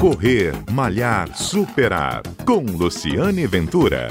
Correr, Malhar, Superar. Com Luciane Ventura.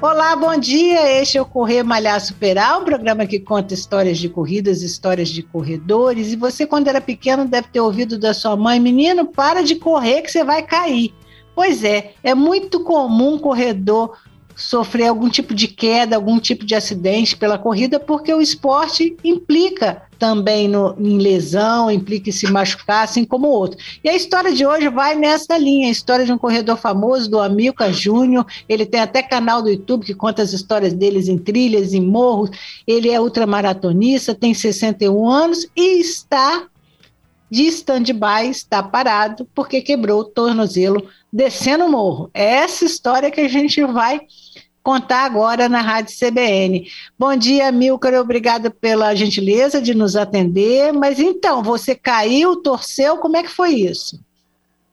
Olá, bom dia. Este é o Correr Malhar Superar, um programa que conta histórias de corridas, histórias de corredores. E você, quando era pequeno, deve ter ouvido da sua mãe: menino, para de correr que você vai cair. Pois é, é muito comum um corredor sofrer algum tipo de queda, algum tipo de acidente pela corrida, porque o esporte implica também no, em lesão, implica em se machucar, assim como o outro. E a história de hoje vai nessa linha, a história de um corredor famoso, do Amilcar Júnior, ele tem até canal do YouTube que conta as histórias deles em trilhas, em morros, ele é ultramaratonista, tem 61 anos e está de stand-by, está parado, porque quebrou o tornozelo descendo o morro. É essa história que a gente vai contar agora na Rádio CBN. Bom dia, Milcar, obrigada pela gentileza de nos atender. Mas então, você caiu, torceu, como é que foi isso?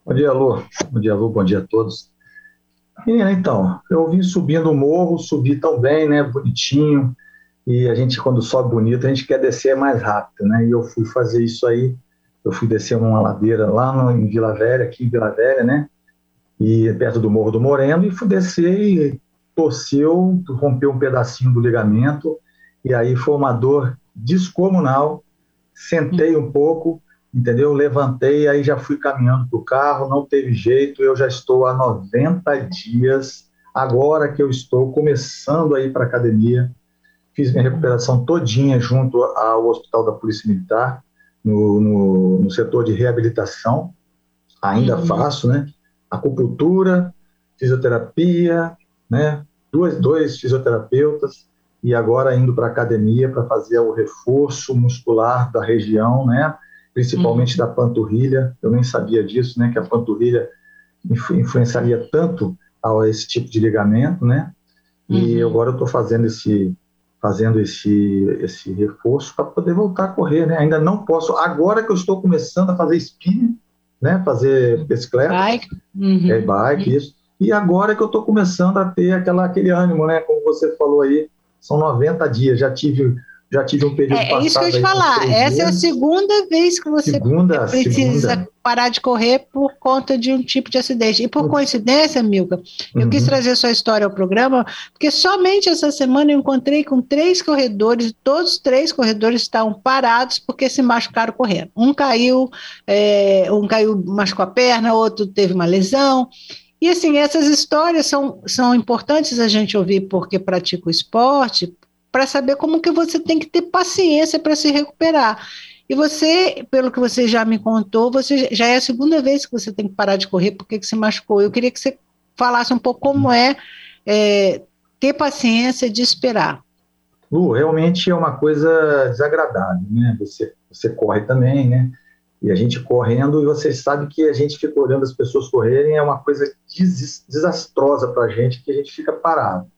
Bom dia, Lu. Bom dia, Lu. Bom dia a todos. Então, eu vim subindo o morro, subi tão bem, né, bonitinho, e a gente, quando sobe bonito, a gente quer descer mais rápido, né, e eu fui fazer isso aí, eu fui descer uma ladeira lá no, em Vila Velha, aqui em Vila Velha, né, e perto do Morro do Moreno, e fui descer e torceu, rompeu um pedacinho do ligamento, e aí foi uma dor descomunal. Sentei um pouco, entendeu? Levantei, aí já fui caminhando para o carro, não teve jeito, eu já estou há 90 dias, agora que eu estou começando a ir para academia, fiz minha recuperação todinha junto ao Hospital da Polícia Militar, no, no, no setor de reabilitação, ainda uhum. faço, né? Acupuntura, fisioterapia, né? Duas, dois fisioterapeutas e agora indo para a academia para fazer o reforço muscular da região, né? Principalmente uhum. da panturrilha. Eu nem sabia disso, né? Que a panturrilha influ influenciaria tanto a esse tipo de ligamento, né? E uhum. agora eu estou fazendo esse fazendo esse esse reforço para poder voltar a correr, né? Ainda não posso. Agora que eu estou começando a fazer spinning, né? Fazer bicicleta, bike, uhum. é bike, isso e agora que eu estou começando a ter aquela, aquele ânimo, né? Como você falou aí, são 90 dias, já tive já tive um período é, é isso que eu te falar. Essa é a segunda vez que você segunda, precisa segunda. parar de correr por conta de um tipo de acidente. E por uhum. coincidência, Milka, eu uhum. quis trazer sua história ao programa, porque somente essa semana eu encontrei com três corredores, todos os três corredores estavam parados porque se machucaram correndo. Um caiu, é, um caiu, machucou a perna, outro teve uma lesão. E assim, essas histórias são, são importantes a gente ouvir porque pratica o esporte, para saber como que você tem que ter paciência para se recuperar. E você, pelo que você já me contou, você já é a segunda vez que você tem que parar de correr porque que se machucou. Eu queria que você falasse um pouco como é, é ter paciência de esperar. Lu, realmente é uma coisa desagradável, né? Você, você corre também, né? E a gente correndo, e você sabe que a gente fica olhando as pessoas correrem, é uma coisa des desastrosa para a gente, que a gente fica parado.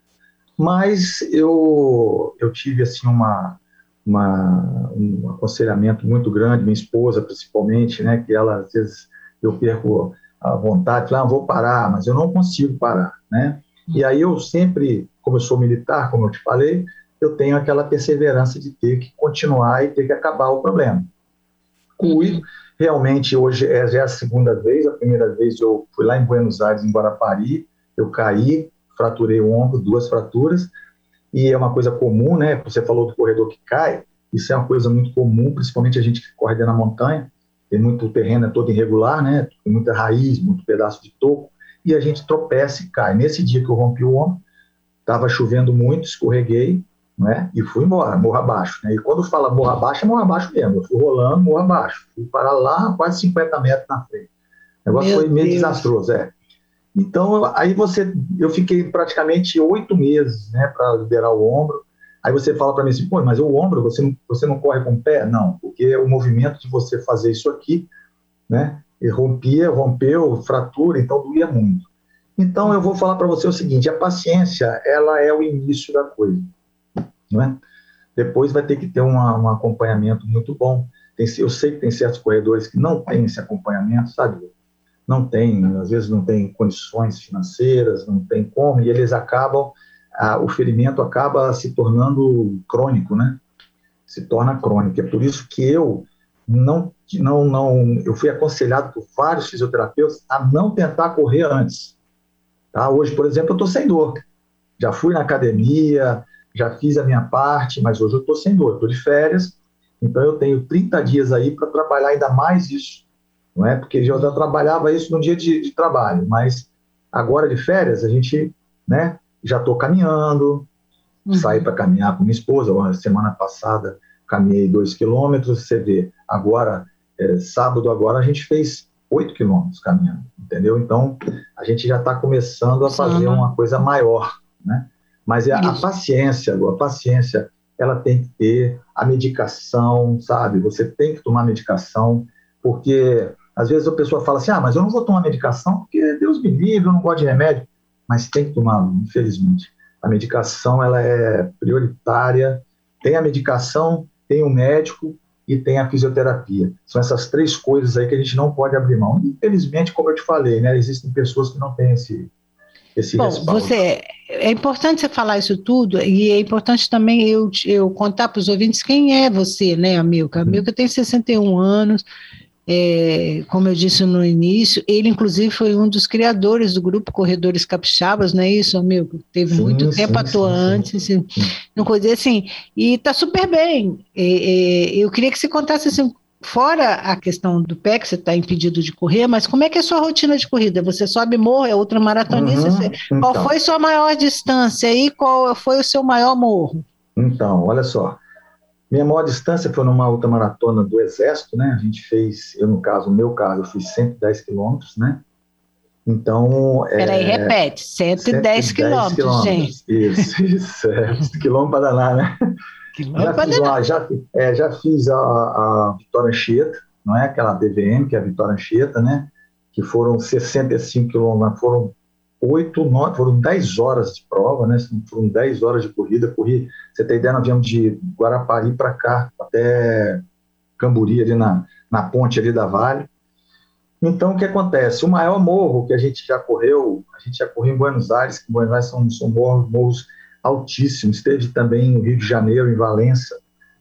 Mas eu, eu tive, assim, uma, uma, um aconselhamento muito grande, minha esposa principalmente, né, que ela, às vezes, eu perco a vontade, falar, ah, vou parar, mas eu não consigo parar, né? E aí eu sempre, como eu sou militar, como eu te falei, eu tenho aquela perseverança de ter que continuar e ter que acabar o problema. Cuido. Realmente, hoje é, já é a segunda vez. A primeira vez eu fui lá em Buenos Aires, em Guarapari, eu caí, fraturei o ombro, duas fraturas, e é uma coisa comum, né? Você falou do corredor que cai, isso é uma coisa muito comum, principalmente a gente que corre dentro da montanha, tem muito terreno é todo irregular, né? Tem muita raiz, muito pedaço de toco, e a gente tropeça e cai. Nesse dia que eu rompi o ombro, estava chovendo muito, escorreguei, né? E fui embora, morro abaixo. Né? E quando fala morro abaixo, é morro abaixo mesmo. Eu fui rolando, morro abaixo. Fui parar lá, quase 50 metros na frente. O negócio Meu foi meio Deus. desastroso, é. Então, aí você, eu fiquei praticamente oito meses, né, para liberar o ombro. Aí você fala para mim assim, pô, mas o ombro, você não, você não corre com o pé? Não, porque o movimento de você fazer isso aqui, né, rompia, rompeu, fratura, então doía muito. Então, eu vou falar para você o seguinte, a paciência, ela é o início da coisa não é? Depois vai ter que ter uma, um acompanhamento muito bom. Tem, eu sei que tem certos corredores que não têm esse acompanhamento, sabe? Não tem, às vezes não tem condições financeiras, não tem como, e eles acabam, o ferimento acaba se tornando crônico, né? Se torna crônico. É por isso que eu não, não, não, eu fui aconselhado por vários fisioterapeutas a não tentar correr antes. Tá? Hoje, por exemplo, eu estou sem dor. Já fui na academia, já fiz a minha parte, mas hoje eu estou sem dor, estou de férias, então eu tenho 30 dias aí para trabalhar ainda mais isso, não é? Porque eu já trabalhava isso no dia de, de trabalho, mas agora de férias a gente, né? Já estou caminhando, uhum. saí para caminhar com minha esposa. Semana passada caminhei dois quilômetros. Você vê, agora é, sábado agora a gente fez oito quilômetros caminhando, entendeu? Então a gente já está começando a fazer uma coisa maior, né? Mas é a, a paciência, a paciência, ela tem que ter a medicação, sabe? Você tem que tomar medicação, porque às vezes a pessoa fala assim: ah, mas eu não vou tomar medicação porque Deus me livre, eu não gosto de remédio. Mas tem que tomar, infelizmente. A medicação ela é prioritária. Tem a medicação, tem o médico e tem a fisioterapia. São essas três coisas aí que a gente não pode abrir mão. Infelizmente, como eu te falei, né, existem pessoas que não têm esse, esse Bom, respaldo. Você, é importante você falar isso tudo e é importante também eu, eu contar para os ouvintes quem é você, né, Amilca? Amilca tem 61 anos, é, como eu disse no início, ele inclusive foi um dos criadores do grupo Corredores Capixabas, não é isso, Amilca? Teve sim, muito sim, tempo sim, atuante, assim, não coisa assim, e está super bem. É, é, eu queria que você contasse assim, fora a questão do pé, que você está impedido de correr, mas como é que é a sua rotina de corrida? Você sobe morro, é outra maratonista? Uhum, então. Qual foi sua maior distância e qual foi o seu maior morro? Então, olha só. Minha maior distância foi numa ultramaratona do Exército, né? A gente fez, eu no caso, no meu caso, eu fiz 110 quilômetros, né? Então. Peraí, é, repete, 110, 110 quilômetros, gente. Isso, isso, é, quilômetros para danar, né? já fiz, lá, já, é, já fiz a, a Vitória Anchieta, não é aquela DVM, que é a Vitória Anchieta, né? Que foram 65 quilômetros, foram 8, 9, foram 10 horas de prova, né? Foram 10 horas de corrida. Corri, você tem ideia, nós viemos de Guarapari para cá, até Camburi, ali na, na ponte ali da Vale. Então, o que acontece? O maior morro que a gente já correu, a gente já correu em Buenos Aires, que Buenos Aires são, são morros, morros altíssimo. Esteve também no Rio de Janeiro, em Valença,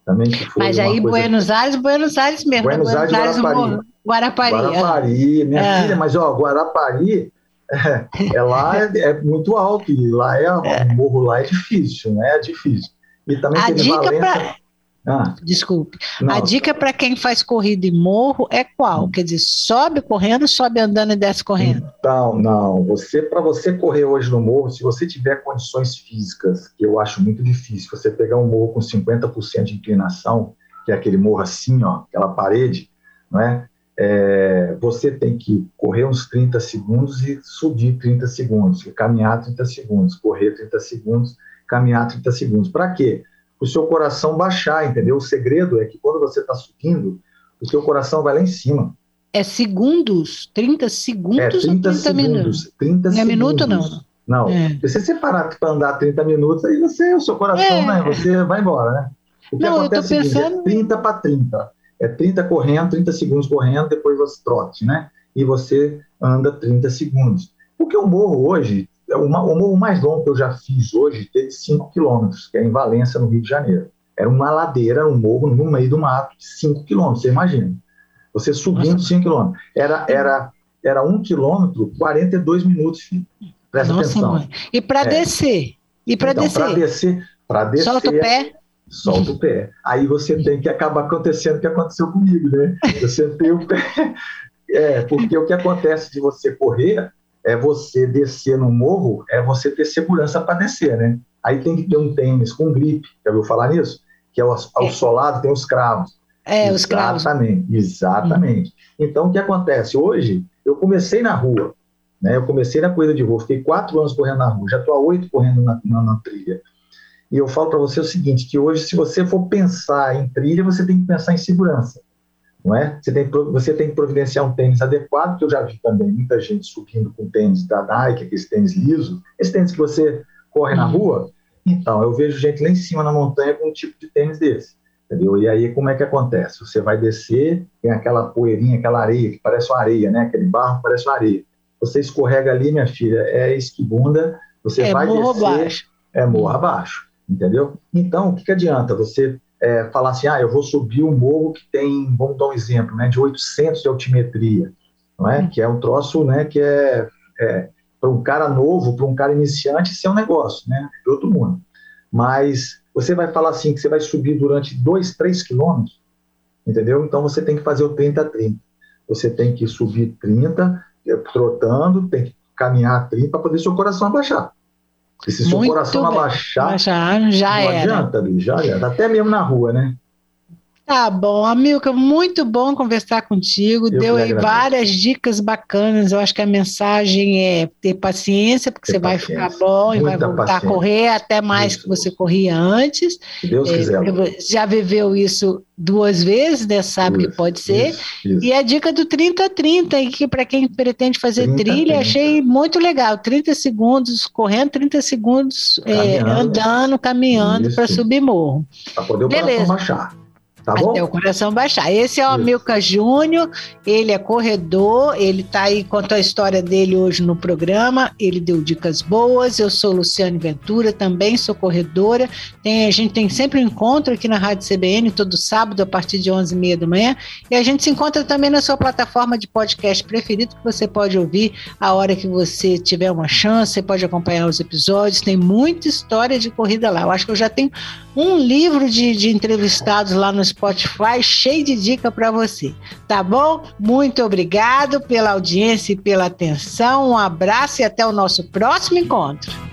também que foi Mas aí. Buenos Aires, Buenos Aires mesmo. Buenos, Buenos Aires, Guarapari. Guarapari. Guarapari, minha é. filha, mas ó, Guarapari é, é lá é, é, muito alto e lá é, é. o morro lá é difícil, né? É difícil. E também a dica Valença. Pra... Ah, Desculpe. Não. A dica para quem faz corrida em morro é qual? Quer dizer, sobe correndo, sobe andando e desce correndo? Então, não. Você, para você correr hoje no morro, se você tiver condições físicas, que eu acho muito difícil, você pegar um morro com 50% de inclinação, que é aquele morro assim, ó, aquela parede, não é? É? você tem que correr uns 30 segundos e subir 30 segundos, caminhar 30 segundos, correr 30 segundos, caminhar 30 segundos. Para quê? o seu coração baixar, entendeu? O segredo é que quando você está subindo, o seu coração vai lá em cima. É segundos? 30 segundos é, 30 ou 30 segundos, minutos? 30 não é minuto, não? Não. É. Se você separar para andar 30 minutos, aí você, o seu coração, é. né? Você vai embora, né? O que não, acontece eu tô pensando... é 30 para 30. É 30 correndo, 30 segundos correndo, depois você trote, né? E você anda 30 segundos. Porque o morro hoje, é o morro mais longo que eu já fiz hoje teve 5 quilômetros, que é em Valência, no Rio de Janeiro. Era uma ladeira, um morro no meio do mato, de 5 quilômetros, você imagina. Você subindo 5 quilômetros. Era, era, era 1 um quilômetro, 42 minutos. Presta Nossa, atenção. Mãe. E para é. descer? E para então, descer? Para descer, para descer. Solta o pé. Solta o pé. Aí você tem que acabar acontecendo o que aconteceu comigo, né? Você tem o pé. É, porque o que acontece de você correr é você descer no morro, é você ter segurança para descer, né? Aí tem que ter um tênis com gripe, já ouviu falar nisso? Que é o, ao é. solado tem os cravos. É, os cravos. Exatamente, exatamente. Hum. Então, o que acontece? Hoje, eu comecei na rua, né? Eu comecei na corrida de rua, fiquei quatro anos correndo na rua, já estou há oito correndo na, na, na trilha. E eu falo para você o seguinte, que hoje, se você for pensar em trilha, você tem que pensar em segurança não é? Você tem, você tem que providenciar um tênis adequado, que eu já vi também muita gente subindo com tênis da Nike, aqueles tênis liso, esse tênis que você corre na uhum. rua. Então, eu vejo gente lá em cima na montanha com um tipo de tênis desse. Entendeu? E aí, como é que acontece? Você vai descer, tem aquela poeirinha, aquela areia, que parece uma areia, né? Aquele barro parece uma areia. Você escorrega ali, minha filha, é esquibunda, você é vai descer, abaixo. é morro abaixo, entendeu? Então, o que, que adianta você é, falar assim, ah, eu vou subir um morro que tem, vamos dar um exemplo, né, de 800 de altimetria, não é? Que é um troço, né, que é, é para um cara novo, para um cara iniciante, isso é um negócio, né, de outro mundo. Mas você vai falar assim que você vai subir durante 2, 3 quilômetros, entendeu? Então você tem que fazer o 30 a 30. Você tem que subir 30, é, trotando, tem que caminhar 30 para poder seu coração abaixar. E se seu Muito coração bem. abaixar, abaixar já não era. adianta, já era. Até mesmo na rua, né? Tá bom, Amilca, muito bom conversar contigo. Eu Deu aí várias dicas bacanas. Eu acho que a mensagem é ter paciência, porque ter você paciência. vai ficar bom Muita e vai voltar paciência. a correr até mais isso. que você corria antes. Se Deus é, quiser. Já viveu isso duas vezes, né? Sabe isso, que pode ser. Isso. E a dica do 30-30, que para quem pretende fazer 30, trilha, 30. achei muito legal. 30 segundos correndo, 30 segundos é, andando, caminhando para subir morro. Para poder Beleza. baixar. Tá bom? Até o coração baixar. Esse é o Amilca Júnior, ele é corredor, ele está aí, contou a história dele hoje no programa, ele deu dicas boas, eu sou Luciane Ventura, também sou corredora, tem, a gente tem sempre um encontro aqui na Rádio CBN, todo sábado, a partir de 11h30 da manhã, e a gente se encontra também na sua plataforma de podcast preferido, que você pode ouvir a hora que você tiver uma chance, você pode acompanhar os episódios, tem muita história de corrida lá, eu acho que eu já tenho um livro de, de entrevistados lá no Spotify cheio de dica para você. Tá bom? Muito obrigado pela audiência e pela atenção. Um abraço e até o nosso próximo encontro.